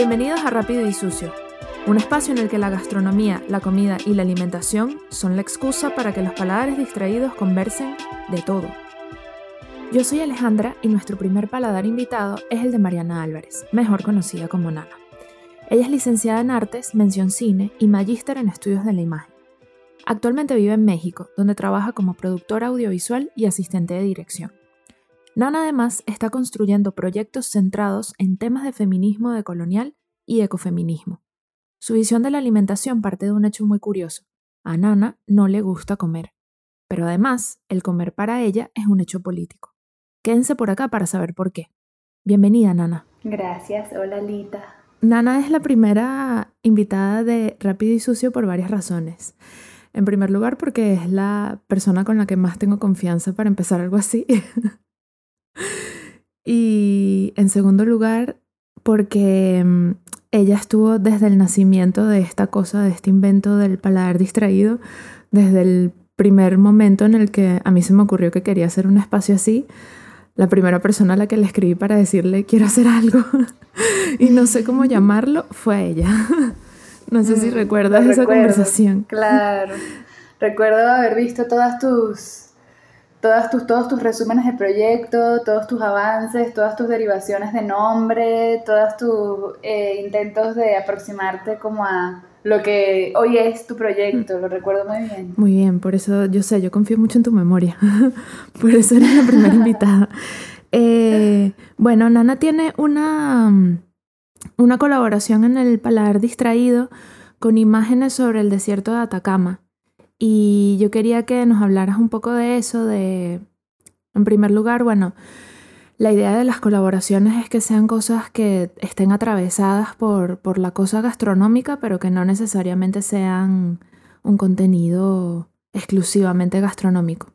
Bienvenidos a Rápido y Sucio, un espacio en el que la gastronomía, la comida y la alimentación son la excusa para que los paladares distraídos conversen de todo. Yo soy Alejandra y nuestro primer paladar invitado es el de Mariana Álvarez, mejor conocida como Nana. Ella es licenciada en Artes, mención cine y magíster en estudios de la imagen. Actualmente vive en México, donde trabaja como productora audiovisual y asistente de dirección. Nana además está construyendo proyectos centrados en temas de feminismo decolonial y ecofeminismo. Su visión de la alimentación parte de un hecho muy curioso. A Nana no le gusta comer, pero además el comer para ella es un hecho político. Quédense por acá para saber por qué. Bienvenida, Nana. Gracias, hola Lita. Nana es la primera invitada de Rápido y Sucio por varias razones. En primer lugar, porque es la persona con la que más tengo confianza para empezar algo así. y en segundo lugar, porque mm, ella estuvo desde el nacimiento de esta cosa, de este invento del paladar distraído, desde el primer momento en el que a mí se me ocurrió que quería hacer un espacio así, la primera persona a la que le escribí para decirle quiero hacer algo y no sé cómo llamarlo fue a ella. No sé si mm, recuerdas esa conversación. Claro. Recuerdo haber visto todas tus todas tus, todos tus resúmenes de proyecto, todos tus avances, todas tus derivaciones de nombre, todos tus eh, intentos de aproximarte como a lo que hoy es tu proyecto, lo recuerdo muy bien. Muy bien, por eso yo sé, yo confío mucho en tu memoria, por eso eres la primera invitada. Eh, bueno, Nana tiene una, una colaboración en el Paladar Distraído con imágenes sobre el desierto de Atacama. Y yo quería que nos hablaras un poco de eso, de, en primer lugar, bueno, la idea de las colaboraciones es que sean cosas que estén atravesadas por, por la cosa gastronómica, pero que no necesariamente sean un contenido exclusivamente gastronómico.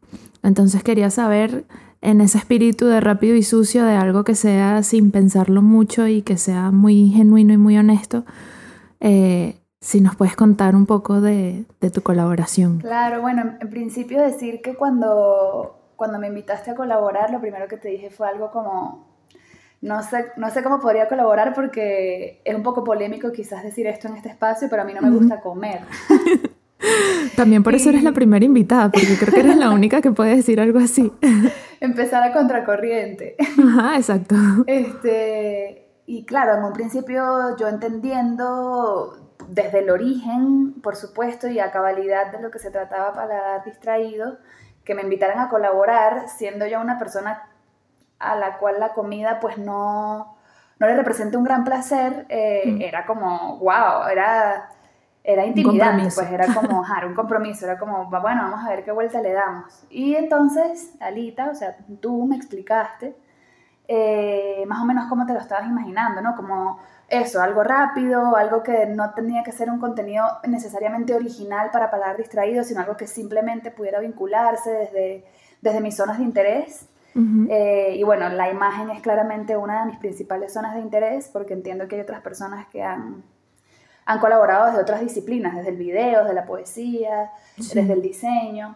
Entonces quería saber en ese espíritu de rápido y sucio, de algo que sea sin pensarlo mucho y que sea muy genuino y muy honesto, eh, si nos puedes contar un poco de, tu colaboración. Claro, bueno, en principio decir que cuando, cuando me invitaste a colaborar, lo primero que te dije fue algo como, no sé, no sé cómo podría colaborar porque es un poco polémico quizás decir esto en este espacio, pero a mí no me gusta comer. También por eso eres la primera invitada, porque creo que eres la única que puede decir algo así. Empezar a contracorriente. Ajá, exacto. Este, y claro, en un principio yo entendiendo desde el origen, por supuesto, y a cabalidad de lo que se trataba para dar distraído, que me invitaran a colaborar, siendo yo una persona a la cual la comida pues no, no le representa un gran placer, eh, mm. era como, wow, era, era intimidante, pues era como, un compromiso, era como, bueno, vamos a ver qué vuelta le damos. Y entonces, Alita, o sea, tú me explicaste eh, más o menos cómo te lo estabas imaginando, ¿no? Como eso, algo rápido, algo que no tenía que ser un contenido necesariamente original para paladar distraído, sino algo que simplemente pudiera vincularse desde, desde mis zonas de interés. Eh, y bueno, la imagen es claramente una de mis principales zonas de interés porque entiendo que hay otras personas que han, han colaborado desde otras disciplinas, desde el video, desde la poesía, desde el diseño,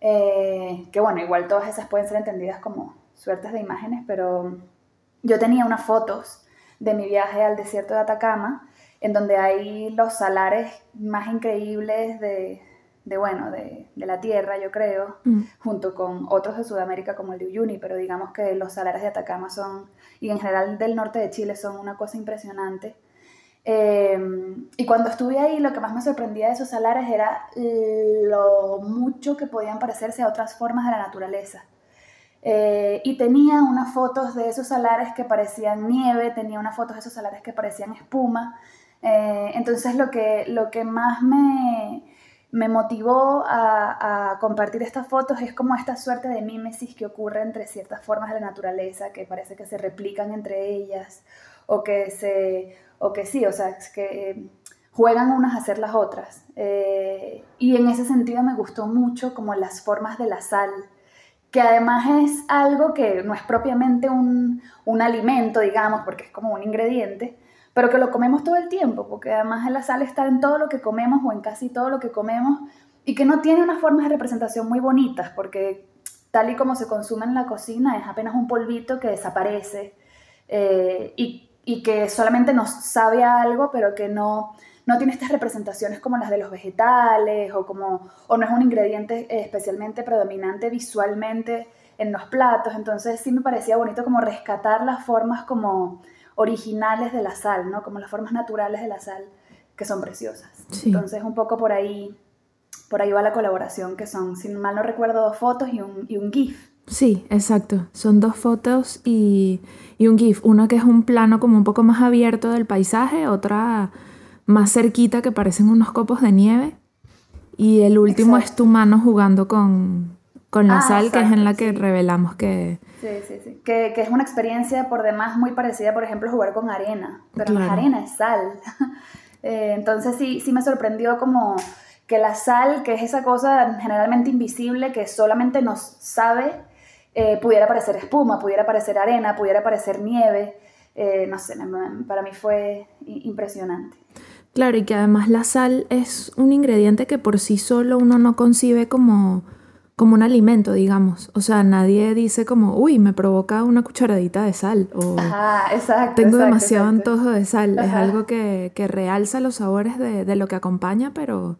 eh, que bueno, igual todas esas pueden ser entendidas como suertes de imágenes, pero yo tenía unas fotos de mi viaje al desierto de Atacama, en donde hay los salares más increíbles de, bueno, de, la tierra, yo creo, mm. junto con otros de Sudamérica como el de Uyuni, pero digamos que los salares de Atacama son, y en general del norte de Chile, son una cosa impresionante. Em, y cuando estuve ahí, lo que más me sorprendía de esos salares era lo mucho que podían parecerse a otras formas de la naturaleza. Eh, y tenía unas fotos de esos salares que parecían nieve, tenía unas fotos de esos salares que parecían espuma. Eh, entonces lo que, lo que más me, me motivó a, compartir estas fotos es como esta suerte de mímesis que ocurre entre ciertas formas de la naturaleza que parece que se replican entre ellas o que, se, o que sí, o sea, que juegan unas a hacer las otras. Eh, y en ese sentido me gustó mucho como las formas de la sal que además es algo que no es propiamente un, alimento, digamos, porque es como un ingrediente, pero que lo comemos todo el tiempo, porque además la sal está en todo lo que comemos o en casi todo lo que comemos y que no tiene unas formas de representación muy bonitas, porque tal y como se consume en la cocina es apenas un polvito que desaparece eh, y, y que solamente nos sabe algo, pero que no, no tiene estas representaciones como las de los vegetales o, como, o no es un ingrediente especialmente predominante visualmente en los platos. Entonces sí me parecía bonito como rescatar las formas como originales de la sal, ¿no? Como las formas naturales de la sal, que son preciosas. Entonces un poco por ahí, por ahí va la colaboración, que son, si mal no recuerdo, dos fotos y un, y un GIF. Sí, exacto. Son dos fotos y, y un GIF. Una que es un plano como un poco más abierto del paisaje, otra más cerquita que parecen unos copos de nieve. Y el último es tu mano jugando con, con la ah, sal, que es en la que revelamos que... Sí, sí, sí. Que, que, es una experiencia por demás muy parecida, por ejemplo, jugar con arena. Pero la arena, es sal. Eh, entonces sí, sí me sorprendió como que la sal, que es esa cosa generalmente invisible que solamente nos sabe, eh, pudiera parecer espuma, pudiera parecer arena, pudiera parecer nieve. Eh, no sé, para mí fue impresionante. Claro, y que además la sal es un ingrediente que por sí solo uno no concibe como, como un alimento, digamos. O sea, nadie dice como, uy, me provoca una cucharadita de sal. O tengo demasiado antojo de sal. Es algo que, que, realza los sabores de, de, lo que acompaña, pero,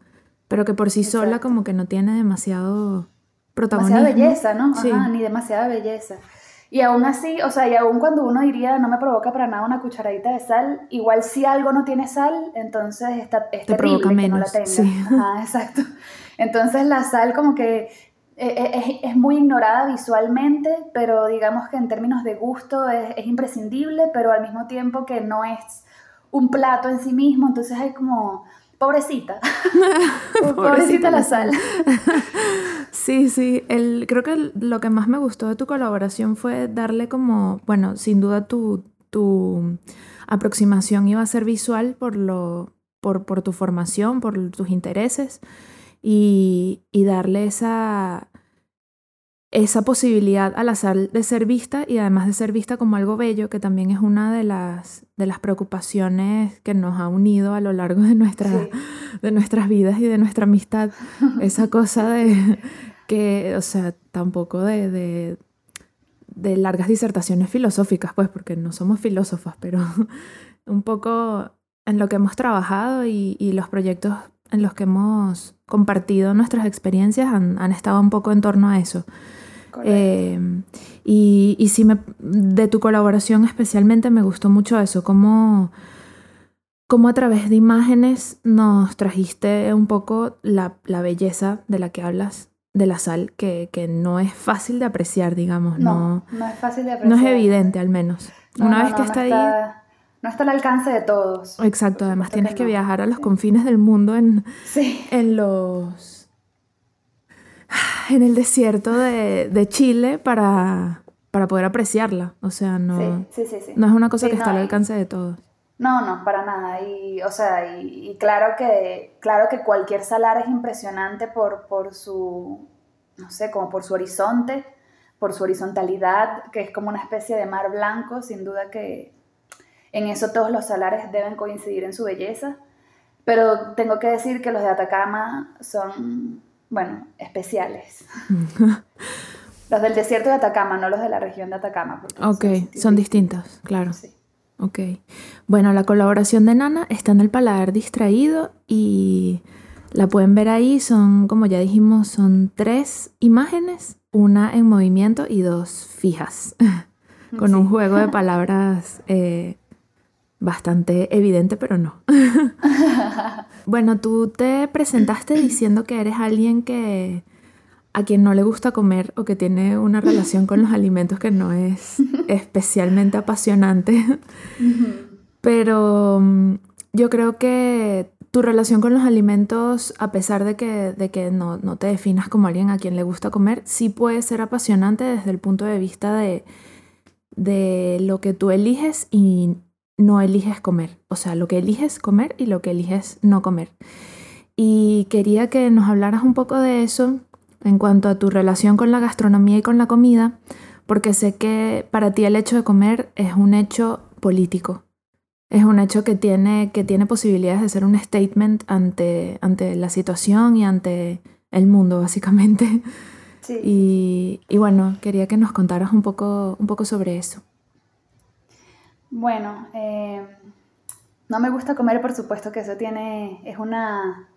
pero que por sí sola como que no tiene demasiado protagonismo. Demasiada belleza, ¿no? Ajá, ni demasiada belleza. Y aún así, o sea, y aún cuando uno diría no me provoca para nada una cucharadita de sal, igual si algo no tiene sal, entonces está, es Te provoca menos, no la tenga. Sí. Ajá, exacto. Entonces la sal como que e, e, es, es, muy ignorada visualmente, pero digamos que en términos de gusto es, es imprescindible, pero al mismo tiempo que no es un plato en sí mismo, entonces hay como pobrecita. pobrecita la sal. Sí, sí. El, creo que lo que más me gustó de tu colaboración fue darle como, bueno, sin duda tu, tu aproximación iba a ser visual por, lo, por, por tu formación, por tus intereses y, y darle esa esa posibilidad a la sal de ser vista y además de ser vista como algo bello, que también es una de las, de las preocupaciones que nos ha unido a lo largo de, nuestra, de nuestras vidas y de nuestra amistad. Esa cosa de que, o sea, tampoco de, de, de largas disertaciones filosóficas, pues, porque no somos filósofas, pero un poco en lo que hemos trabajado y, y los proyectos en los que hemos compartido nuestras experiencias han, han estado un poco en torno a eso. Eh, y, y sí, me, de tu colaboración especialmente me gustó mucho eso, cómo, cómo a través de imágenes nos trajiste un poco la, la belleza de la que hablas de la sal, que, que, no es fácil de apreciar, digamos. No, no, es fácil de apreciar. No es evidente, al menos. Una vez que está, ahí... No está al alcance de todos. Exacto, además tienes que, viajar a los confines del mundo en, en los en el desierto de, Chile para, para, poder apreciarla. O sea, no, no es una cosa que está al alcance de todos. No, no, para nada. Y, o sea, y, claro, que, claro que cualquier salar es impresionante por, por su, no sé, como por su horizonte, por su horizontalidad, que es como una especie de mar blanco, sin duda que en eso todos los salares deben coincidir en su belleza. Pero tengo que decir que los de Atacama son bueno, especiales. los del desierto de Atacama, no los de la región de Atacama. Ok, son, distintos, claro. Sí. Ok. Bueno, la colaboración de Nana está en el paladar distraído y la pueden ver ahí. Son, como ya dijimos, son tres imágenes, una en movimiento y dos fijas, con un juego de palabras eh, bastante evidente, pero no. bueno, tú te presentaste diciendo que eres alguien que a quien no le gusta comer o que tiene una relación con los alimentos que no es especialmente apasionante. Pero mm, yo creo que tu relación con los alimentos, a pesar de que, de que no, no, te definas como alguien a quien le gusta comer, sí puede ser apasionante desde el punto de vista de, de lo que tú eliges y no eliges comer. O sea, lo que eliges comer y lo que eliges no comer. Y quería que nos hablaras un poco de eso en cuanto a tu relación con la gastronomía y con la comida, porque sé que para ti el hecho de comer es un hecho político. Es un hecho que tiene, que tiene posibilidades de ser un statement ante, ante la situación y ante el mundo, básicamente. Y, y bueno, quería que nos contaras un poco, un poco sobre eso. Bueno, eh, no me gusta comer, por supuesto que eso tiene, es una,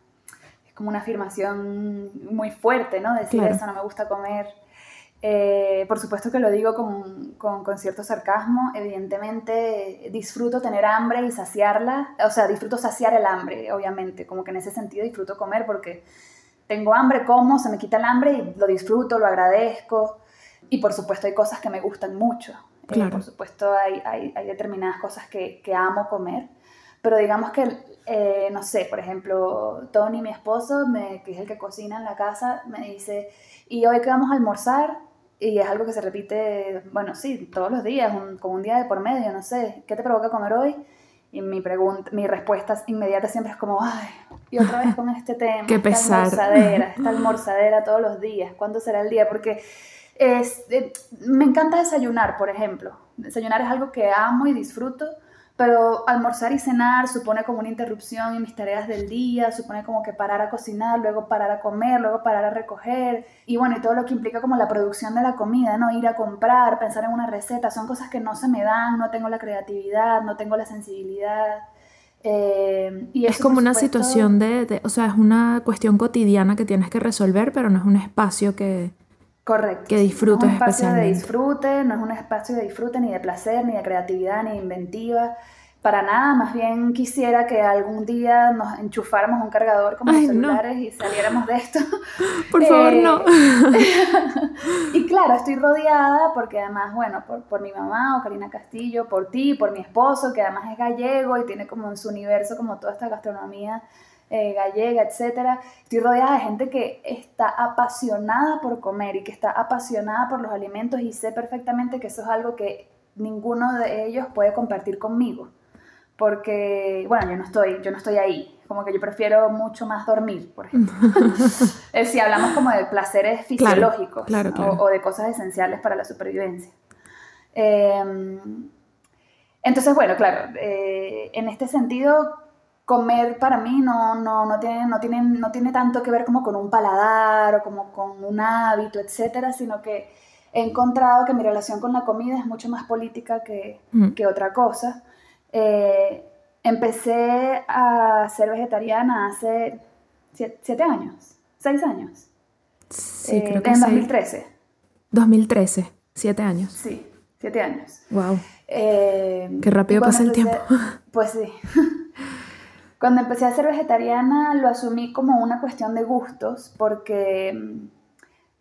es como una afirmación muy fuerte, ¿no? Decir eso, no me gusta comer. Eh, por supuesto que lo digo con, con, con, cierto sarcasmo, evidentemente disfruto tener hambre y saciarla, o sea, disfruto saciar el hambre, obviamente, como que en ese sentido disfruto comer porque tengo hambre, como, se me quita el hambre y lo disfruto, lo agradezco. Y por supuesto hay cosas que me gustan mucho. Eh, por supuesto hay, hay, hay determinadas cosas que, que, amo comer. Pero digamos que, eh, no sé, por ejemplo, Tony, mi esposo, me, que es el que cocina en la casa, me dice, ¿y hoy qué vamos a almorzar? Y es algo que se repite, bueno, sí, todos los días, como un día de por medio, no sé, ¿qué te provoca comer hoy? Y mi, pregunta, mi respuesta inmediata siempre es como, ay, y otra vez con este tema. Qué pesar. Esta almorzadera, esta almorzadera todos los días, ¿cuándo será el día? Porque es, eh, me encanta desayunar, por ejemplo. Desayunar es algo que amo y disfruto, pero almorzar y cenar supone como una interrupción en mis tareas del día, supone como que parar a cocinar, luego parar a comer, luego parar a recoger, y bueno, y todo lo que implica como la producción de la comida, ¿no? Ir a comprar, pensar en una receta, son cosas que no se me dan, no tengo la creatividad, no tengo la sensibilidad. Eh, y es como una situación de, o sea, es una cuestión cotidiana que tienes que resolver, pero no es un espacio que, Correcto. Que disfrutes no es un espacio de disfrute, no es un espacio de disfrute ni de placer, ni de creatividad, ni de inventiva. Para nada, más bien quisiera que algún día nos enchufáramos un cargador como los celulares y saliéramos de esto. Por favor, no. Eh, y claro, estoy rodeada porque además, bueno, por, por mi mamá o Karina Castillo, por ti, por mi esposo, que además es gallego y tiene como en su universo como toda esta gastronomía eh, gallega, etcétera. Estoy rodeada de gente que está apasionada por comer y que está apasionada por los alimentos y sé perfectamente que eso es algo que ninguno de ellos puede compartir conmigo. Porque, bueno, yo no estoy, yo no estoy ahí. Como que yo prefiero mucho más dormir, por ejemplo. si hablamos como de placeres fisiológicos O, de cosas esenciales para la supervivencia. Em, entonces, bueno, claro, eh, en este sentido comer para mí no, no, no, tiene, no, tiene, no tiene tanto que ver como con un paladar o como con un hábito, etcétera, sino que he encontrado que mi relación con la comida es mucho más política que, mm. que otra cosa. Eh, empecé a ser vegetariana hace siete, años, seis años. Sí, creo eh, que En 2013. 2013, siete años. Sí, siete años. Wow. Eh, Qué rápido pasa el tiempo. Pues sí. Cuando empecé a ser vegetariana lo asumí como una cuestión de gustos porque mm,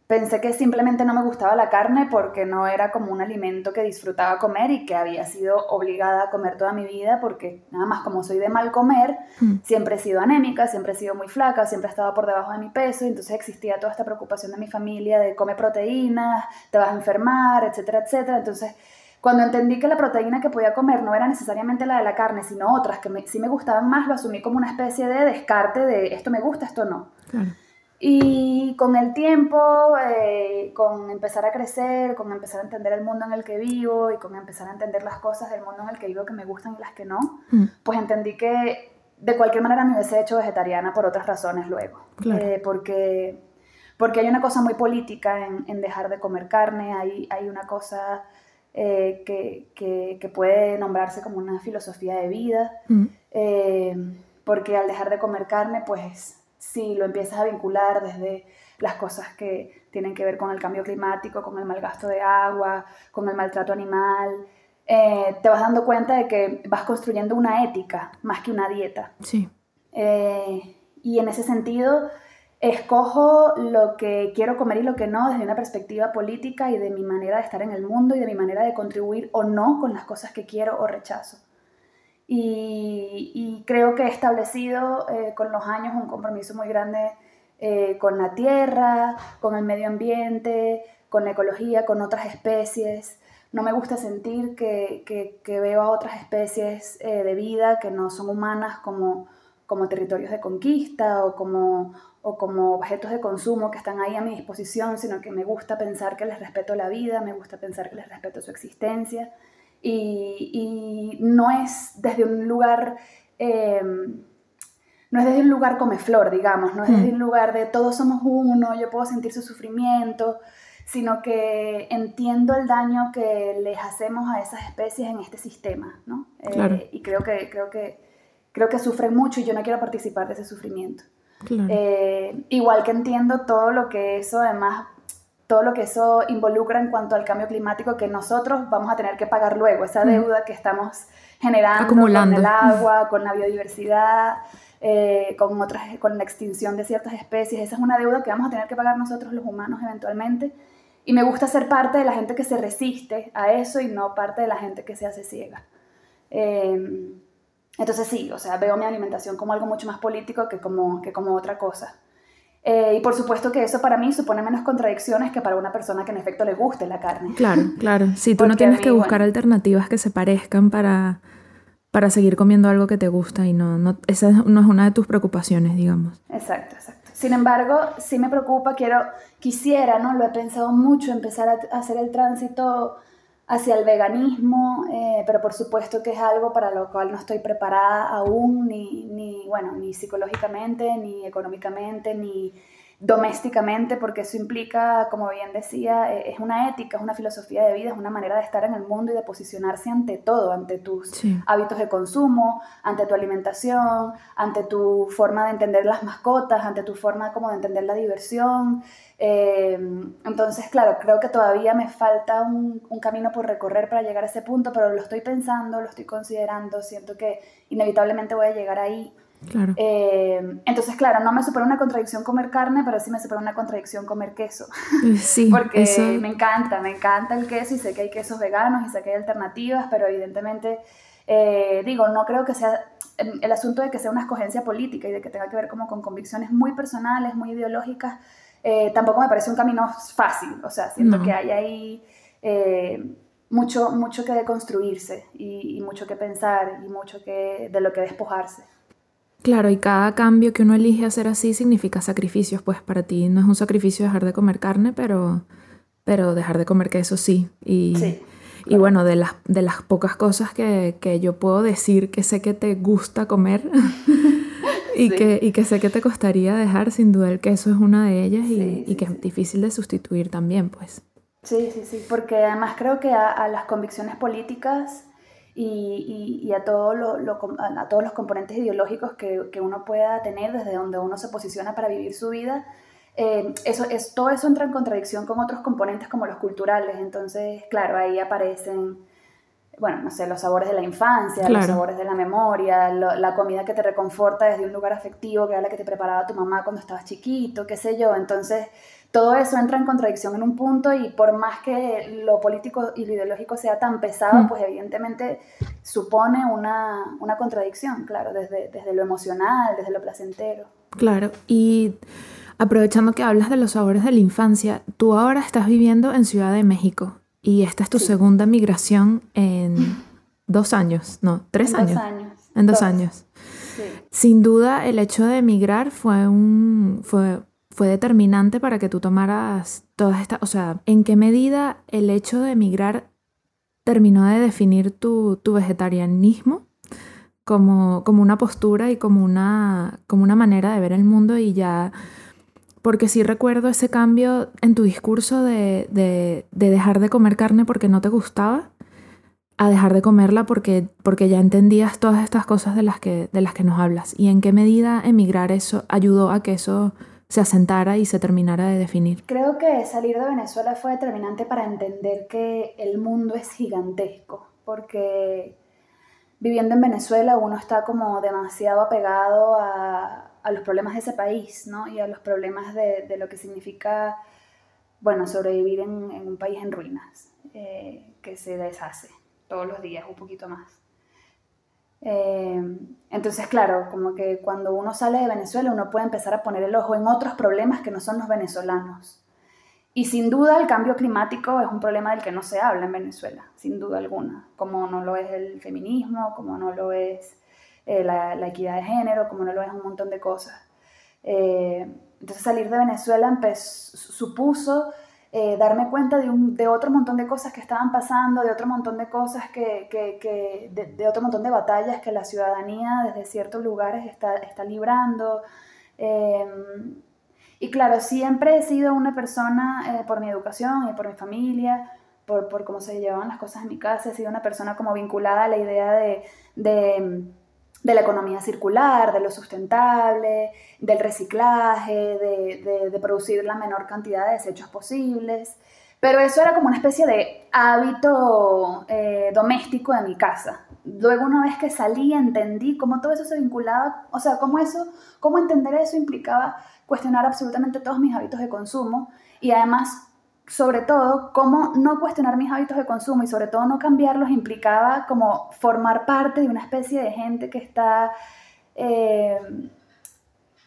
pensé que simplemente no me gustaba la carne porque no era como un alimento que disfrutaba comer y que había sido obligada a comer toda mi vida porque nada más como soy de mal comer, mm. siempre he sido anémica, siempre he sido muy flaca, siempre he estado por debajo de mi peso y entonces existía toda esta preocupación de mi familia de come proteínas, te vas a enfermar, etcétera, etcétera. Entonces cuando entendí que la proteína que podía comer no era necesariamente la de la carne, sino otras que sí me gustaban más, lo asumí como una especie de descarte de esto me gusta, esto no. Y con el tiempo, eh, con empezar a crecer, con empezar a entender el mundo en el que vivo y con empezar a entender las cosas del mundo en el que vivo que me gustan y las que no, mm. pues entendí que de cualquier manera me hubiese hecho vegetariana por otras razones luego. Eh, porque, porque hay una cosa muy política en, en dejar de comer carne, hay, hay una cosa eh, que, puede nombrarse como una filosofía de vida, mm. eh, porque al dejar de comer carne, pues si lo empiezas a vincular desde las cosas que tienen que ver con el cambio climático, con el mal gasto de agua, con el maltrato animal, eh, te vas dando cuenta de que vas construyendo una ética más que una dieta. Sí. y en ese sentido, escojo lo que quiero comer y lo que no desde una perspectiva política y de mi manera de estar en el mundo y de mi manera de contribuir o no con las cosas que quiero o rechazo. Y, creo que he establecido eh, con los años un compromiso muy grande eh, con la tierra, con el medio ambiente, con la ecología, con otras especies. No me gusta sentir que, que, veo a otras especies eh, de vida que no son humanas como, como territorios de conquista o como, o como objetos de consumo que están ahí a mi disposición, sino que me gusta pensar que les respeto la vida, me gusta pensar que les respeto su existencia. Y, no es desde un lugar, em, no es desde un lugar come flor, digamos, no es desde hmm. un lugar de todos somos uno, yo puedo sentir su sufrimiento, sino que entiendo el daño que les hacemos a esas especies en este sistema, ¿no? Eh, y creo que, creo, que, creo que sufren mucho y yo no quiero participar de ese sufrimiento. Eh, igual que entiendo todo lo que eso además todo lo que eso involucra en cuanto al cambio climático que nosotros vamos a tener que pagar luego, esa deuda que estamos generando Acumulando. con el agua, con la biodiversidad, eh, con, otras, con la extinción de ciertas especies. Esa es una deuda que vamos a tener que pagar nosotros los humanos eventualmente. Y me gusta ser parte de la gente que se resiste a eso y no parte de la gente que se hace ciega. Eh, entonces sí, o sea, veo mi alimentación como algo mucho más político que como, que como otra cosa. Eh, y por supuesto que eso para mí supone menos contradicciones que para una persona que en efecto le guste la carne. Claro, claro. Si tú no tienes que buscar alternativas que se parezcan para, para seguir comiendo algo que te gusta y no, no, esa no es una de tus preocupaciones, digamos. Exacto, exacto. Sin embargo, sí me preocupa, quiero, quisiera, ¿no? Lo he pensado mucho, empezar a hacer el tránsito hacia el veganismo, eh, pero por supuesto que es algo para lo cual no estoy preparada aún, ni, ni, bueno, ni psicológicamente, ni económicamente, ni domésticamente, porque eso implica, como bien decía, eh, es una ética, es una filosofía de vida, es una manera de estar en el mundo y de posicionarse ante todo, ante tus hábitos de consumo, ante tu alimentación, ante tu forma de entender las mascotas, ante tu forma como de entender la diversión. Eh, entonces, claro, creo que todavía me falta un, un camino por recorrer para llegar a ese punto, pero lo estoy pensando, lo estoy considerando, siento que inevitablemente voy a llegar ahí. Claro. Eh, entonces, claro, no me supera una contradicción comer carne, pero sí me supera una contradicción comer queso. Sí, Porque me encanta, me encanta el queso y sé que hay quesos veganos y sé que hay alternativas, pero evidentemente, eh, digo, no creo que sea el asunto de que sea una escogencia política y de que tenga que ver como con convicciones muy personales, muy ideológicas, eh, tampoco me parece un camino fácil. O sea, siento que hay ahí mucho, mucho que deconstruirse y, y mucho que pensar y mucho que, de lo que despojarse. Claro, y cada cambio que uno elige hacer así significa sacrificios, pues para ti no es un sacrificio dejar de comer carne, pero, pero dejar de comer queso sí. Y, y bueno, de las, de las pocas cosas que, que, yo puedo decir que sé que te gusta comer y, que, y que sé que te costaría dejar, sin duda el queso es una de ellas y, y que es difícil de sustituir también, pues. Sí, sí, sí, porque además creo que a, a las convicciones políticas y, y, a, todo lo, a todos los componentes ideológicos que, que, uno pueda tener desde donde uno se posiciona para vivir su vida. Eh, eso, es, todo eso entra en contradicción con otros componentes como los culturales. Entonces, claro, ahí aparecen, bueno, no sé, los sabores de la infancia, los sabores de la memoria, la comida que te reconforta desde un lugar afectivo, que era la que te preparaba tu mamá cuando estabas chiquito, qué sé yo. Entonces, todo eso entra en contradicción en un punto y por más que lo político y lo ideológico sea tan pesado, mm. pues evidentemente supone una, una contradicción, claro, desde, desde, lo emocional, desde lo placentero. Claro, y aprovechando que hablas de los sabores de la infancia, tú ahora estás viviendo en Ciudad de México y esta es tu segunda migración en dos años, no, tres en años. Dos años. En dos, años. Sí. Sin duda, el hecho de emigrar fue un... Fue fue determinante para que tú tomaras todas estas, o sea, ¿en qué medida el hecho de emigrar terminó de definir tu, tu vegetarianismo como, como, una postura y como una, como una manera de ver el mundo y ya, porque sí recuerdo ese cambio en tu discurso de, de, de dejar de comer carne porque no te gustaba a dejar de comerla porque, porque ya entendías todas estas cosas de las, que, de las que nos hablas y en qué medida emigrar eso ayudó a que eso se asentara y se terminara de definir? Creo que salir de Venezuela fue determinante para entender que el mundo es gigantesco, porque viviendo en Venezuela uno está como demasiado apegado a, a los problemas de ese país, ¿no? Y a los problemas de, lo que significa, bueno, sobrevivir en, en un país en ruinas, eh, que se deshace todos los días un poquito más. Eh, entonces, claro, como que cuando uno sale de Venezuela uno puede empezar a poner el ojo en otros problemas que no son los venezolanos. Y sin duda el cambio climático es un problema del que no se habla en Venezuela, sin duda alguna, como no lo es el feminismo, como no lo es eh, la, la, equidad de género, como no lo es un montón de cosas. Eh, entonces salir de Venezuela supuso eh, darme cuenta de, un, de, otro montón de cosas que estaban pasando, de otro montón de cosas que, que, que de, de, otro montón de batallas que la ciudadanía desde ciertos lugares está, está librando. Eh, Y claro, siempre he sido una persona, eh, por mi educación y por mi familia, por, por, cómo se llevaban las cosas en mi casa, he sido una persona como vinculada a la idea de, de, de la economía circular, de lo sustentable, del reciclaje, de, de, producir la menor cantidad de desechos posibles. Pero eso era como una especie de hábito eh, doméstico de mi casa. Luego una vez que salí entendí cómo todo eso se vinculaba, o sea, cómo eso, cómo entender eso implicaba cuestionar absolutamente todos mis hábitos de consumo y además, sobre todo, cómo no cuestionar mis hábitos de consumo y sobre todo no cambiarlos implicaba como formar parte de una especie de gente que está... Eh,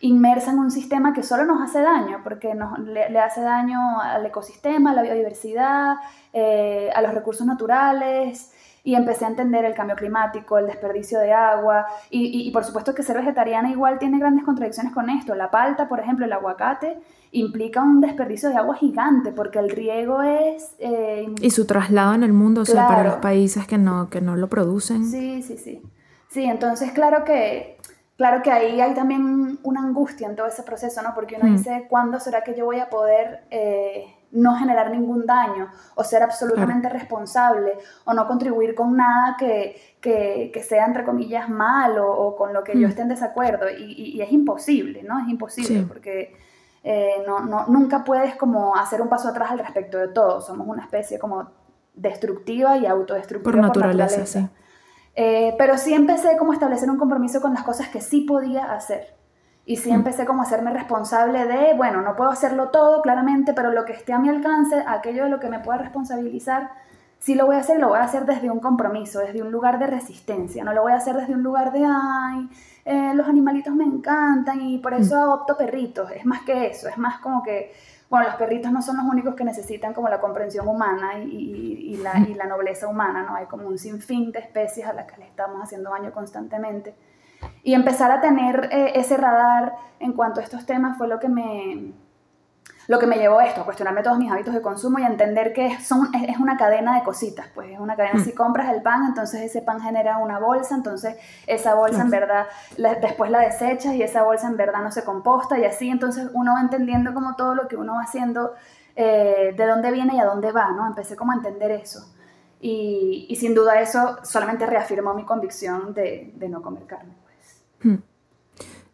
inmersa en un sistema que solo nos hace daño, porque nos, le, hace daño al ecosistema, a la biodiversidad, eh, a los recursos naturales, y empecé a entender el cambio climático, el desperdicio de agua, y, por supuesto que ser vegetariana igual tiene grandes contradicciones con esto. La palta, por ejemplo, el aguacate, implica un desperdicio de agua gigante, porque el riego es... Eh, y su traslado en el mundo, o sea, para los países que no, que no lo producen. Sí, sí, sí. Sí, entonces claro que Claro que ahí hay también una angustia en todo ese proceso, ¿no? Porque uno mm. dice, ¿cuándo será que yo voy a poder eh, no generar ningún daño o ser absolutamente responsable o no contribuir con nada que, que, sea, entre comillas, malo o con lo que yo mm. esté en desacuerdo? Y, es imposible, ¿no? Es imposible porque eh, no, no, nunca puedes como hacer un paso atrás al respecto de todo. Somos una especie como destructiva y autodestructiva por naturaleza. Por naturaleza. Sí. Eh, pero sí empecé como a establecer un compromiso con las cosas que sí podía hacer. Y sí mm. empecé como a hacerme responsable de, bueno, no puedo hacerlo todo, claramente, pero lo que esté a mi alcance, aquello de lo que me pueda responsabilizar, sí lo voy a hacer, lo voy a hacer desde un compromiso, desde un lugar de resistencia. No lo voy a hacer desde un lugar de, ay, eh, los animalitos me encantan y por eso mm. adopto perritos. Es más que eso, es más como que bueno, los perritos no son los únicos que necesitan como la comprensión humana y, la, y, la, nobleza humana, ¿no? Hay como un sinfín de especies a las que le estamos haciendo daño constantemente. Y empezar a tener eh, ese radar en cuanto a estos temas fue lo que me, lo que me llevó a esto, a cuestionarme todos mis hábitos de consumo y a entender que son, es, una cadena de cositas, pues es una cadena, mm. si compras el pan, entonces ese pan genera una bolsa, entonces esa bolsa en verdad después la desechas y esa bolsa en verdad no se composta y así, entonces uno va entendiendo como todo lo que uno va haciendo, eh, de dónde viene y a dónde va, ¿no? Empecé como a entender eso. Y, y sin duda eso solamente reafirmó mi convicción de, de no comer carne. Pues. Mm.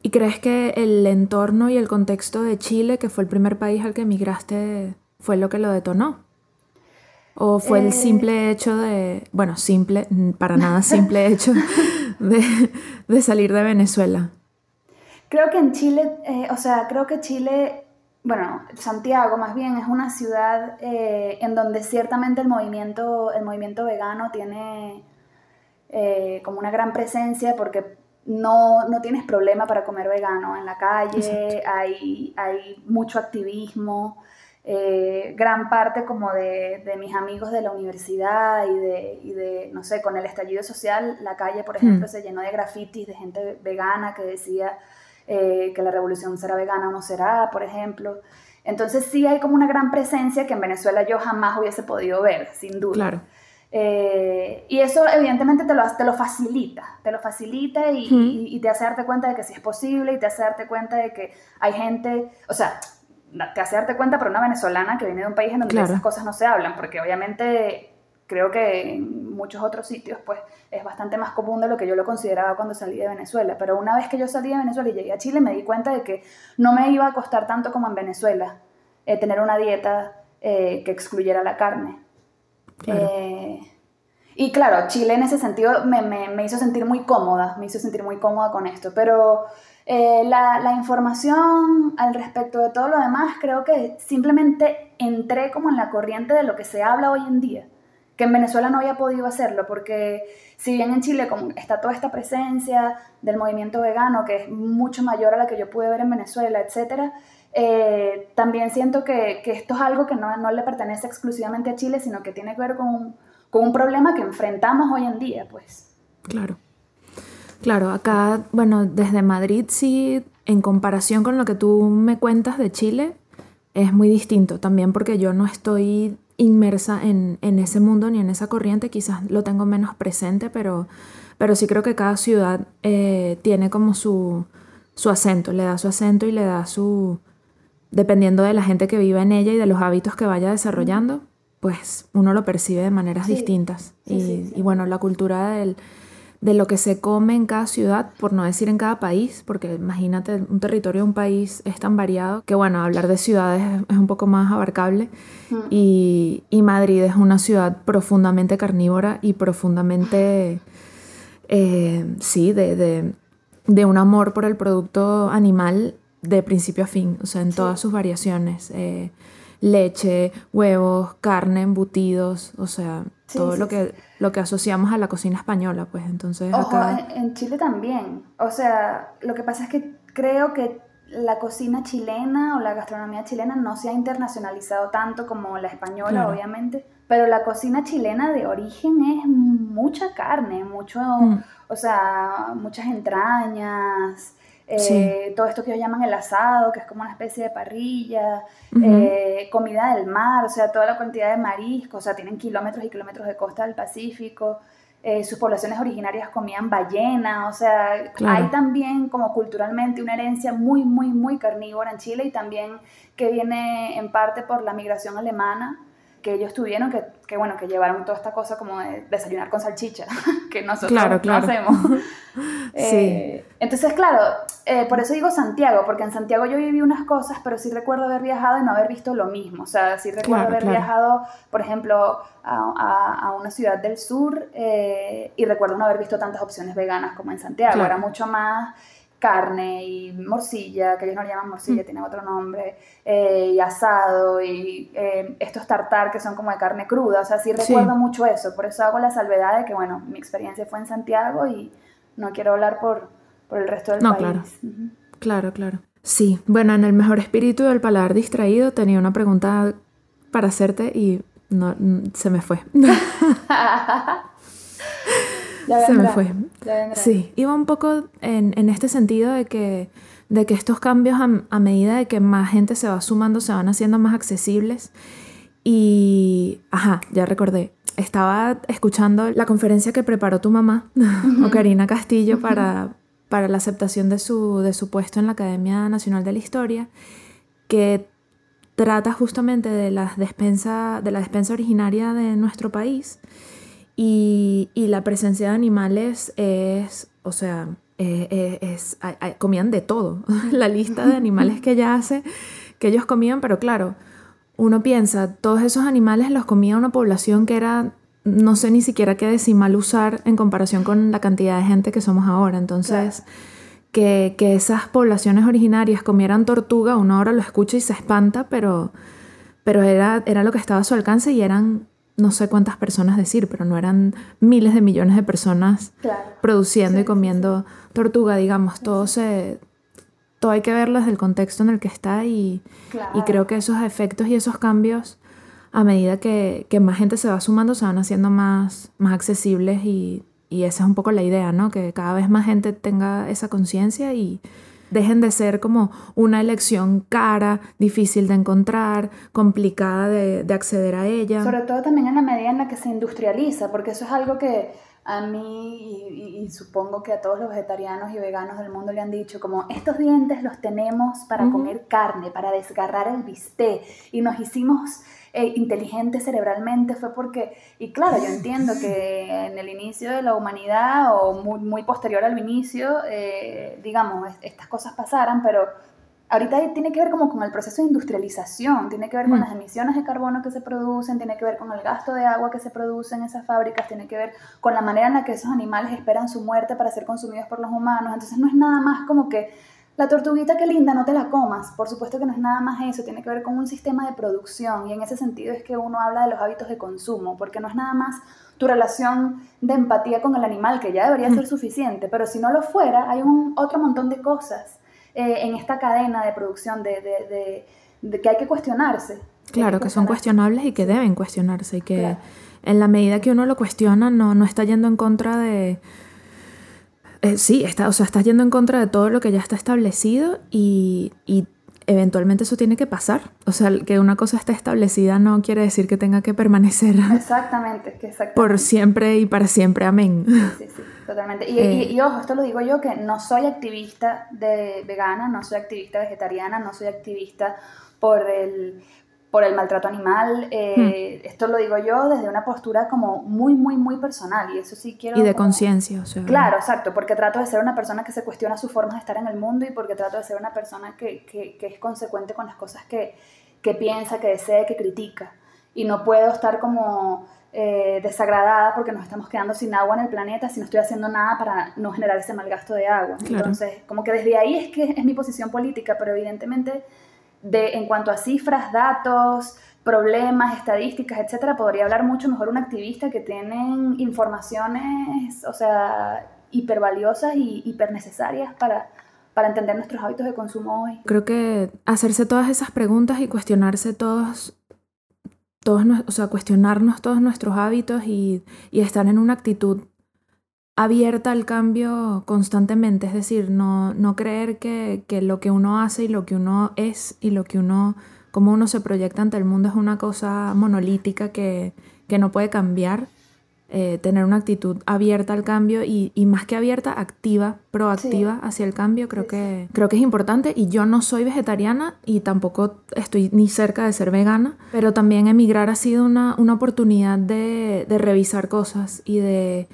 ¿Y crees que el entorno y el contexto de Chile, que fue el primer país al que emigraste, fue lo que lo detonó? ¿O fue el eh. simple hecho de, bueno, simple, para nada simple hecho de, salir de Venezuela? Creo que en Chile, eh, o sea, creo que Chile, bueno, Santiago más bien es una ciudad eh, en donde ciertamente el movimiento, el movimiento vegano tiene como una gran presencia porque no, no tienes problema para comer vegano en la calle, hay, hay mucho activismo. Eh, gran parte como de, de, mis amigos de la universidad y de, y de, no sé, con el estallido social, la calle, por ejemplo, hmm. se llenó de grafitis de gente vegana que decía eh, que la revolución será vegana o no será, por ejemplo. Entonces sí hay como una gran presencia que en Venezuela yo jamás hubiese podido ver, sin duda. Claro. Eh, y eso evidentemente te lo, te lo facilita, te lo facilita y, y, te hace darte cuenta de que sí es posible y te hace darte cuenta de que hay gente, o sea, te hace darte cuenta para una venezolana que viene de un país en donde esas cosas no se hablan, porque obviamente creo que en muchos otros sitios pues es bastante más común de lo que yo lo consideraba cuando salí de Venezuela, pero una vez que yo salí de Venezuela y llegué a Chile me di cuenta de que no me iba a costar tanto como en Venezuela eh, tener una dieta eh, que excluyera la carne. Eh, y claro, Chile en ese sentido me, me, hizo sentir muy cómoda, me hizo sentir muy cómoda con esto, pero eh, la, la, información al respecto de todo lo demás, creo que simplemente entré como en la corriente de lo que se habla hoy en día, que en Venezuela no había podido hacerlo, porque si bien en Chile como está toda esta presencia del movimiento vegano, que es mucho mayor a la que yo pude ver en Venezuela, etcétera, eh, también siento que, que, esto es algo que no, no, le pertenece exclusivamente a Chile, sino que tiene que ver con un, con un problema que enfrentamos hoy en día, pues. Claro. Claro, acá, bueno, desde Madrid sí, en comparación con lo que tú me cuentas de Chile, es muy distinto también porque yo no estoy inmersa en, en ese mundo ni en esa corriente, quizás lo tengo menos presente, pero, pero sí creo que cada ciudad eh, tiene como su, su acento, le da su acento y le da su, dependiendo de la gente que viva en ella y de los hábitos que vaya desarrollando, pues uno lo percibe de maneras distintas. y, y, bueno, la cultura del, de lo que se come en cada ciudad, por no decir en cada país, porque imagínate, un territorio de un país es tan variado que bueno, hablar de ciudades es, un poco más abarcable. Y, Madrid es una ciudad profundamente carnívora y profundamente, eh, sí, de, un amor por el producto animal de principio a fin, o sea, en todas sus variaciones. Eh, leche, huevos, carne, embutidos, o sea, todo lo, que, lo que asociamos a la cocina española, pues entonces acá... En, Chile también, o sea, lo que pasa es que creo que la cocina chilena o la gastronomía chilena no se ha internacionalizado tanto como la española, obviamente, pero la cocina chilena de origen es mucha carne, mucho, mm. o sea, muchas entrañas, eh, todo esto que ellos llaman el asado, que es como una especie de parrilla, eh, comida del mar, o sea, toda la cantidad de mariscos, o sea, tienen kilómetros y kilómetros de costa del Pacífico. Eh, sus poblaciones originarias comían ballena, o sea, hay también como culturalmente una herencia muy, muy, muy carnívora en Chile y también que viene en parte por la migración alemana que ellos tuvieron, que, que, bueno, que llevaron toda esta cosa como de desayunar con salchicha, que nosotros no hacemos. Eh, entonces, claro, eh, por eso digo Santiago, porque en Santiago yo viví unas cosas, pero sí recuerdo haber viajado y no haber visto lo mismo. O sea, sí recuerdo haber viajado, por ejemplo, a, a, una ciudad del sur eh, y recuerdo no haber visto tantas opciones veganas como en Santiago. Era mucho más carne y morcilla, que ellos no le llaman morcilla, mm. tiene otro nombre, eh, y asado, y eh, estos tartar que son como de carne cruda, o sea, sí recuerdo mucho eso, por eso hago la salvedad de que, bueno, mi experiencia fue en Santiago y no quiero hablar por, por el resto del no, país. Claro. claro, claro. Sí, bueno, en el mejor espíritu del paladar distraído tenía una pregunta para hacerte y no, se me fue. Se me fue. Sí, iba un poco en, en, este sentido de que, de que estos cambios a, medida de que más gente se va sumando se van haciendo más accesibles. Y, ajá, ya recordé, estaba escuchando la conferencia que preparó tu mamá, o Karina Castillo, para, para la aceptación de su, de su puesto en la Academia Nacional de la Historia, que trata justamente de la despensa, de la despensa originaria de nuestro país y, la presencia de animales es, o sea, eh, eh, es, comían de todo. la lista de animales que ella hace, que ellos comían, pero claro, uno piensa, todos esos animales los comía una población que era, no sé ni siquiera qué decimal usar en comparación con la cantidad de gente que somos ahora. Entonces, que, que, esas poblaciones originarias comieran tortuga, uno ahora lo escucha y se espanta, pero, pero era, era lo que estaba a su alcance y eran no sé cuántas personas decir, pero no eran miles de millones de personas produciendo y comiendo tortuga, digamos, todo se... Todo hay que verlo desde el contexto en el que está y, y creo que esos efectos y esos cambios, a medida que, que, más gente se va sumando, se van haciendo más, más accesibles y, y esa es un poco la idea, ¿no? Que cada vez más gente tenga esa conciencia y, dejen de ser como una elección cara, difícil de encontrar, complicada de, acceder a ella. Sobre todo también en la medida en la que se industrializa, porque eso es algo que a mí y, supongo que a todos los vegetarianos y veganos del mundo le han dicho como estos dientes los tenemos para comer carne, para desgarrar el bistec y nos hicimos eh, inteligente cerebralmente fue porque, y claro, yo entiendo que en el inicio de la humanidad o muy, muy posterior al inicio, eh, digamos, estas cosas pasaran, pero ahorita tiene que ver como con el proceso de industrialización, tiene que ver con mm. las emisiones de carbono que se producen, tiene que ver con el gasto de agua que se produce en esas fábricas, tiene que ver con la manera en la que esos animales esperan su muerte para ser consumidos por los humanos. Entonces no es nada más como que la tortuguita, qué linda, no te la comas. Por supuesto que no es nada más eso, tiene que ver con un sistema de producción y en ese sentido es que uno habla de los hábitos de consumo, porque no es nada más tu relación de empatía con el animal, que ya debería ser suficiente, pero si no lo fuera, hay un otro montón de cosas eh, en esta cadena de producción de, que hay que cuestionarse. Claro, que, son cuestionables y que deben cuestionarse y que en la medida que uno lo cuestiona no, no está yendo en contra de eh, sí, está, o sea, estás yendo en contra de todo lo que ya está establecido y, eventualmente eso tiene que pasar. O sea, que una cosa esté establecida no quiere decir que tenga que permanecer. Exactamente, Por siempre y para siempre. Amén. Sí, sí, Totalmente. Y, y, ojo, esto lo digo yo, que no soy activista de vegana, no soy activista vegetariana, no soy activista por el, por el maltrato animal. Eh, hmm. Esto lo digo yo desde una postura como muy, muy, muy personal y eso sí quiero... Y de conciencia, o sea. Claro, exacto, porque trato de ser una persona que se cuestiona su forma de estar en el mundo y porque trato de ser una persona que, que, que es consecuente con las cosas que, que piensa, que desea, que critica. Y no puedo estar como eh, desagradada porque nos estamos quedando sin agua en el planeta si no estoy haciendo nada para no generar ese mal gasto de agua. Entonces, como que desde ahí es que es mi posición política, pero evidentemente de, en cuanto a cifras, datos, problemas, estadísticas, etcétera, podría hablar mucho mejor un activista que tienen informaciones, o sea, hipervaliosas y hipernecesarias para, para entender nuestros hábitos de consumo hoy. Creo que hacerse todas esas preguntas y cuestionarse todos, todos o sea, cuestionarnos todos nuestros hábitos y, y estar en una actitud abierta al cambio constantemente, es decir, no, no creer que, que, lo que uno hace y lo que uno es y lo que uno, como uno se proyecta ante el mundo es una cosa monolítica que, que no puede cambiar. Eh, tener una actitud abierta al cambio y, y, más que abierta, activa, proactiva hacia el cambio, creo, que, creo que es importante. Y yo no soy vegetariana y tampoco estoy ni cerca de ser vegana, pero también emigrar ha sido una, una oportunidad de, de revisar cosas y de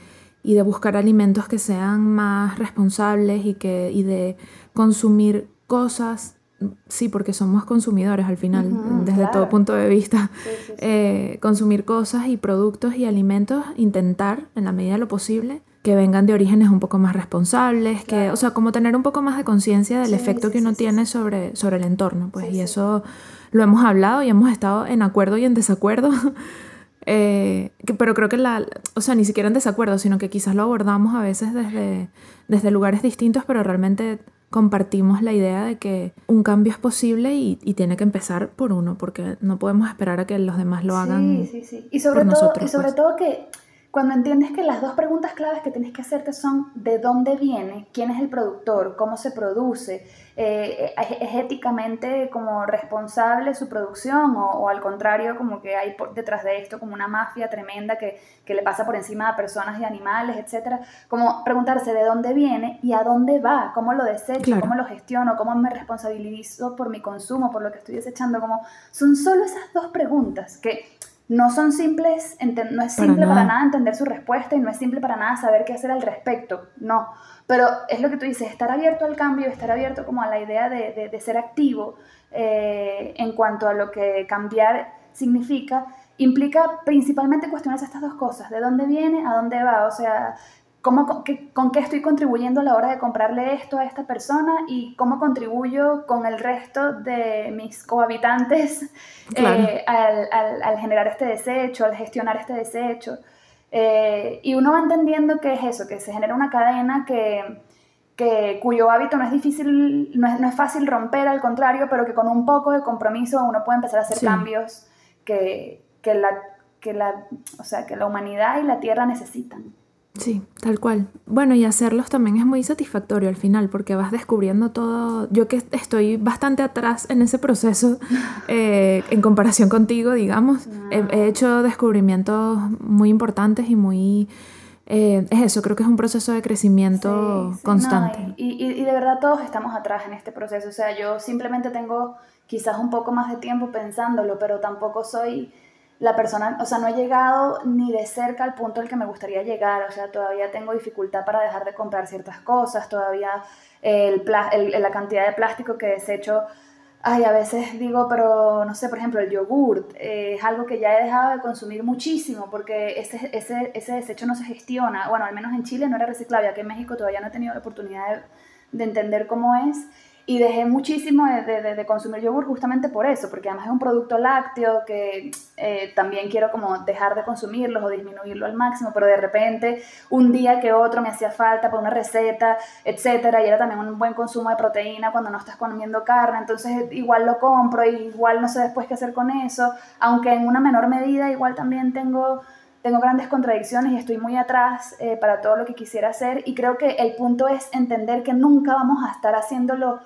y de buscar alimentos que sean más responsables y, que, y de consumir cosas, sí, porque somos consumidores al final, desde todo punto de vista, eh, consumir cosas y productos y alimentos, intentar, en la medida de lo posible, que vengan de orígenes un poco más responsables, que, o sea, como tener un poco más de conciencia del efecto que uno tiene sobre, sobre el entorno, pues, y eso lo hemos hablado y hemos estado en acuerdo y en desacuerdo Eh, pero creo que la, o sea, ni siquiera en desacuerdo, sino que quizás lo abordamos a veces desde, desde lugares distintos, pero realmente compartimos la idea de que un cambio es posible y, tiene que empezar por uno, porque no podemos esperar a que los demás lo hagan. Sí, sí, sí. Y sobre, todo, y sobre pues. todo que cuando entiendes que las dos preguntas claves que tienes que hacerte son de dónde viene, quién es el productor, cómo se produce, eh, es éticamente como responsable su producción o, al contrario como que hay por detrás de esto como una mafia tremenda que, que, le pasa por encima a personas y animales, etcétera, como preguntarse de dónde viene y a dónde va, cómo lo desecho, cómo lo gestiono, cómo me responsabilizo por mi consumo, por lo que estoy desechando, como son solo esas dos preguntas que no son simples, no es simple para nada. entender su respuesta y no es simple para nada saber qué hacer al respecto, no. Pero es lo que tú dices, estar abierto al cambio, estar abierto como a la idea de, ser activo eh, en cuanto a lo que cambiar significa, implica principalmente cuestionarse estas dos cosas, de dónde viene, a dónde va, o sea, con, qué, estoy contribuyendo a la hora de comprarle esto a esta persona y cómo contribuyo con el resto de mis cohabitantes eh, al, generar este desecho, al gestionar este desecho. Eh, y uno va entendiendo que es eso, que se genera una cadena que, que cuyo hábito no es difícil, no es, no es, fácil romper, al contrario, pero que con un poco de compromiso uno puede empezar a hacer cambios que, que, la, que, la, o sea, que la humanidad y la Tierra necesitan. Sí, tal cual. Bueno, y hacerlos también es muy satisfactorio al final porque vas descubriendo todo. Yo que estoy bastante atrás en ese proceso eh, en comparación contigo, digamos, he, hecho descubrimientos muy importantes y muy... Eh, es eso, creo que es un proceso de crecimiento constante. y, y, de verdad todos estamos atrás en este proceso. O sea, yo simplemente tengo quizás un poco más de tiempo pensándolo, pero tampoco soy la persona, o sea, no he llegado ni de cerca al punto al que me gustaría llegar, o sea, todavía tengo dificultad para dejar de comprar ciertas cosas, todavía el, la cantidad de plástico que desecho, ay, a veces digo, pero no sé, por ejemplo, el yogurt eh, es algo que ya he dejado de consumir muchísimo porque ese, ese, ese, desecho no se gestiona, bueno, al menos en Chile no era reciclable, aquí en México todavía no he tenido la oportunidad de, de entender cómo es y dejé muchísimo de, de, consumir yogur justamente por eso, porque además es un producto lácteo que eh, también quiero como dejar de consumirlos o disminuirlo al máximo, pero de repente un día que otro me hacía falta por una receta, etcétera, y era también un buen consumo de proteína cuando no estás comiendo carne, entonces igual lo compro y igual no sé después qué hacer con eso, aunque en una menor medida igual también tengo tengo grandes contradicciones y estoy muy atrás eh, para todo lo que quisiera hacer y creo que el punto es entender que nunca vamos a estar haciéndolo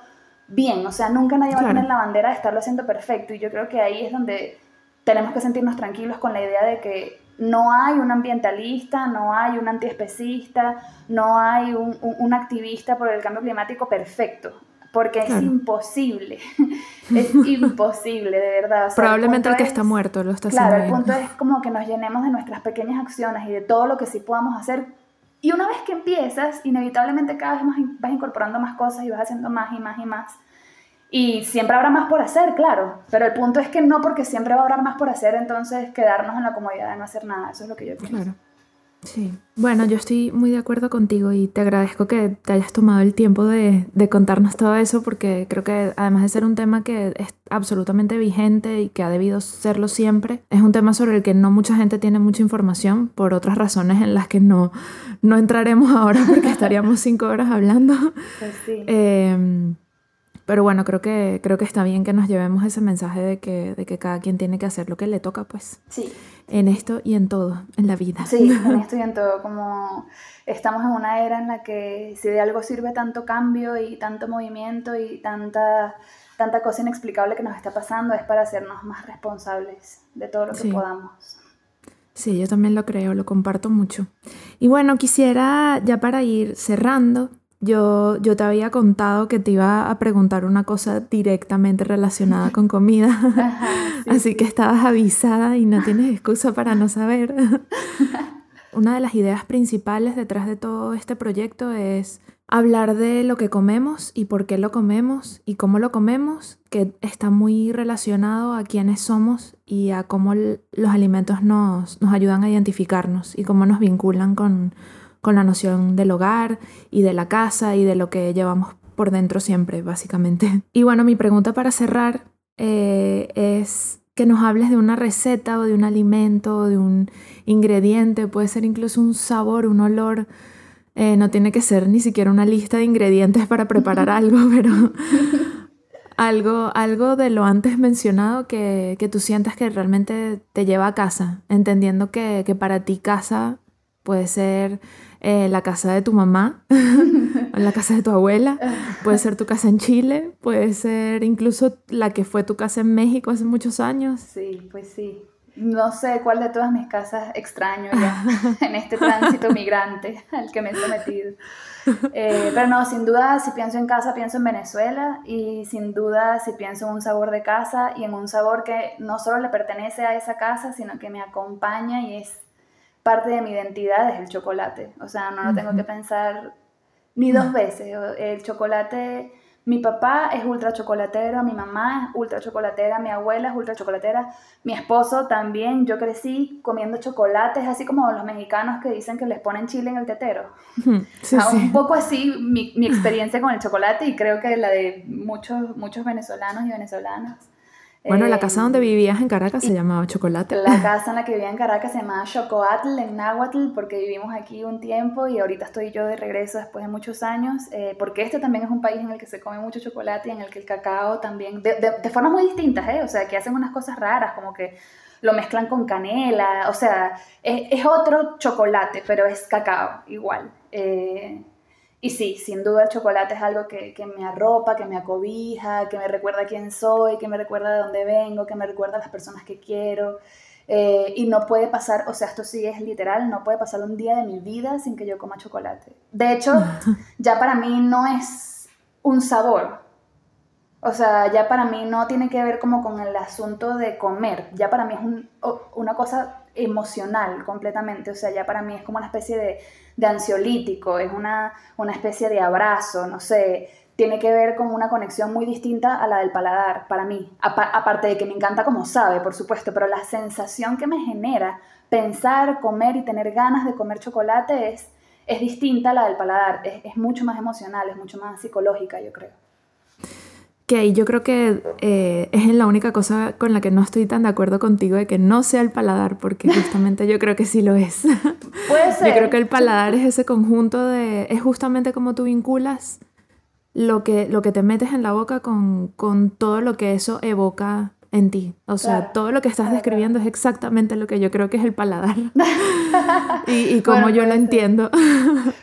bien, o sea, nunca nadie va a tener la bandera de estarlo haciendo perfecto y yo creo que ahí es donde tenemos que sentirnos tranquilos con la idea de que no hay un ambientalista, no hay un antiespecista, no hay un, un, activista por el cambio climático perfecto, porque es imposible, es imposible, de verdad. Probablemente el, que está muerto lo está haciendo. Claro, el punto es como que nos llenemos de nuestras pequeñas acciones y de todo lo que sí podamos hacer. Y una vez que empiezas, inevitablemente cada vez más vas incorporando más cosas y vas haciendo más y más y más. Y siempre habrá más por hacer, claro, pero el punto es que no porque siempre va a haber más por hacer, entonces quedarnos en la comodidad de no hacer nada, eso es lo que yo pienso. Sí, bueno, yo estoy muy de acuerdo contigo y te agradezco que te hayas tomado el tiempo de, de, contarnos todo eso porque creo que además de ser un tema que es absolutamente vigente y que ha debido serlo siempre, es un tema sobre el que no mucha gente tiene mucha información por otras razones en las que no, no entraremos ahora porque estaríamos cinco horas hablando. Pues sí. Eh, pero bueno, creo que, creo que está bien que nos llevemos ese mensaje de que, de que cada quien tiene que hacer lo que le toca, pues. Sí. En esto y en todo, en la vida. Sí, en esto y en todo. Como estamos en una era en la que si de algo sirve tanto cambio y tanto movimiento y tanta, tanta cosa inexplicable que nos está pasando, es para hacernos más responsables de todo lo que podamos. Sí, yo también lo creo, lo comparto mucho. Y bueno, quisiera ya para ir cerrando, yo, yo te había contado que te iba a preguntar una cosa directamente relacionada con comida, así que estabas avisada y no tienes excusa para no saber. una de las ideas principales detrás de todo este proyecto es hablar de lo que comemos y por qué lo comemos y cómo lo comemos, que está muy relacionado a quiénes somos y a cómo los alimentos nos, nos ayudan a identificarnos y cómo nos vinculan con con la noción del hogar y de la casa y de lo que llevamos por dentro siempre, básicamente. Y bueno, mi pregunta para cerrar eh, es que nos hables de una receta o de un alimento o de un ingrediente, puede ser incluso un sabor, un olor. Eh, no tiene que ser ni siquiera una lista de ingredientes para preparar algo, pero algo, algo de lo antes mencionado que, que, tú sientas que realmente te lleva a casa, entendiendo que, que para ti casa puede ser eh, la casa de tu mamá, la casa de tu abuela, puede ser tu casa en Chile, puede ser incluso la que fue tu casa en México hace muchos años. Sí, pues sí. No sé cuál de todas mis casas extraño ya en este tránsito migrante al que me he sometido. Eh, pero no, sin duda, si pienso en casa, pienso en Venezuela y sin duda, si pienso en un sabor de casa y en un sabor que no solo le pertenece a esa casa, sino que me acompaña y es parte de mi identidad es el chocolate. O sea, no lo tengo que pensar ni dos veces. El chocolate, mi papá es ultra chocolatero, mi mamá es ultra chocolatera, mi abuela es ultra chocolatera, mi esposo también. Yo crecí comiendo chocolates, así como los mexicanos que dicen que les ponen chile en el tetero. Sí, Un poco así mi, mi, experiencia con el chocolate y creo que la de muchos, muchos venezolanos y venezolanas. Bueno, la casa donde eh, vivías en Caracas se llamaba Chocolate. La casa en la que vivía en Caracas se llamaba Chocoatl en Náhuatl porque vivimos aquí un tiempo y ahorita estoy yo de regreso después de muchos años eh, porque este también es un país en el que se come mucho chocolate y en el que el cacao también, de, de, formas muy distintas, ¿eh? o sea, que hacen unas cosas raras como que lo mezclan con canela, o sea, es, es otro chocolate, pero es cacao igual. Eh, y sí, sin duda el chocolate es algo que, que, me arropa, que me acobija, que me recuerda quién soy, que me recuerda de dónde vengo, que me recuerda a las personas que quiero. Eh, y no puede pasar, o sea, esto sí es literal, no puede pasar un día de mi vida sin que yo coma chocolate. De hecho, ya para mí no es un sabor. O sea, ya para mí no tiene que ver como con el asunto de comer. Ya para mí es un, una cosa emocional completamente. O sea, ya para mí es como una especie de de ansiolítico, es una, una especie de abrazo, no sé, tiene que ver con una conexión muy distinta a la del paladar para mí. aparte de que me encanta como sabe, por supuesto, pero la sensación que me genera pensar, comer y tener ganas de comer chocolate es, es distinta a la del paladar, es, es mucho más emocional, es mucho más psicológica, yo creo que yo creo que eh, es la única cosa con la que no estoy tan de acuerdo contigo de que no sea el paladar, porque justamente yo creo que sí lo es. Puede ser. Yo creo que el paladar es ese conjunto de... es justamente como tú vinculas lo que, lo que te metes en la boca con, con todo lo que eso evoca en ti. O sea, todo lo que estás describiendo es exactamente lo que yo creo que es el paladar. y, como yo lo entiendo.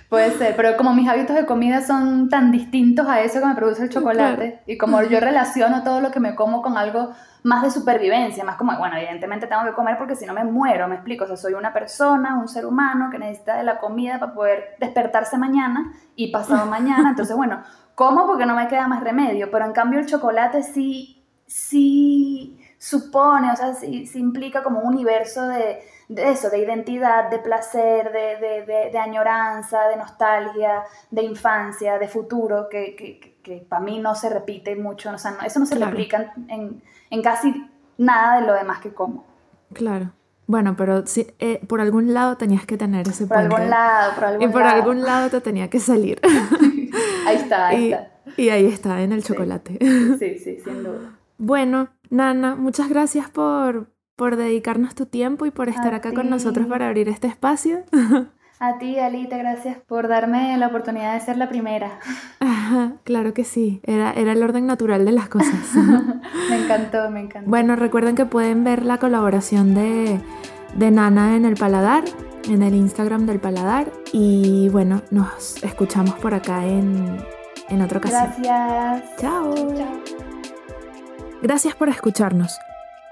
puede ser, pero como mis hábitos de comida son tan distintos a eso que me produce el chocolate, y como yo relaciono todo lo que me como con algo más de supervivencia, más como, bueno, evidentemente tengo que comer porque si no me muero, me explico, o sea, soy una persona, un ser humano que necesita de la comida para poder despertarse mañana y pasado mañana, entonces, bueno, como porque no me queda más remedio, pero en cambio el chocolate sí sí supone, o sea, sí, implica como un universo de, eso, de identidad, de placer, de, añoranza, de nostalgia, de infancia, de futuro, que, para mí no se repite mucho, o sea, eso no se replica en, casi nada de lo demás que como. Claro. Bueno, pero sí, eh, por algún lado tenías que tener ese Por algún lado, por algún lado. Y por algún lado te tenía que salir. ahí está, ahí está. Y ahí está, en el chocolate. Sí, sí, sin duda. Bueno, Nana, muchas gracias por, por dedicarnos tu tiempo y por estar acá con nosotros para abrir este espacio. A ti, Alita, gracias por darme la oportunidad de ser la primera. claro que sí, era, era el orden natural de las cosas. me encantó, me encantó. Bueno, recuerden que pueden ver la colaboración de, de Nana en el Paladar, en el Instagram del Paladar. Y bueno, nos escuchamos por acá en, en otra ocasión. Gracias. Chao. Chao. Gracias por escucharnos.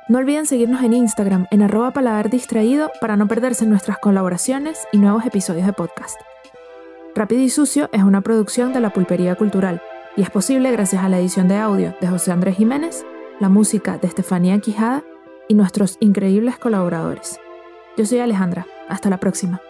No olviden seguirnos en Instagram en arroba paladar distraído para no perderse nuestras colaboraciones y nuevos episodios de podcast. Rápido y Sucio es una producción de la Pulpería Cultural y es posible gracias a la edición de audio de José Andrés Jiménez, la música de Estefanía Quijada y nuestros increíbles colaboradores. Yo soy Alejandra. Hasta la próxima.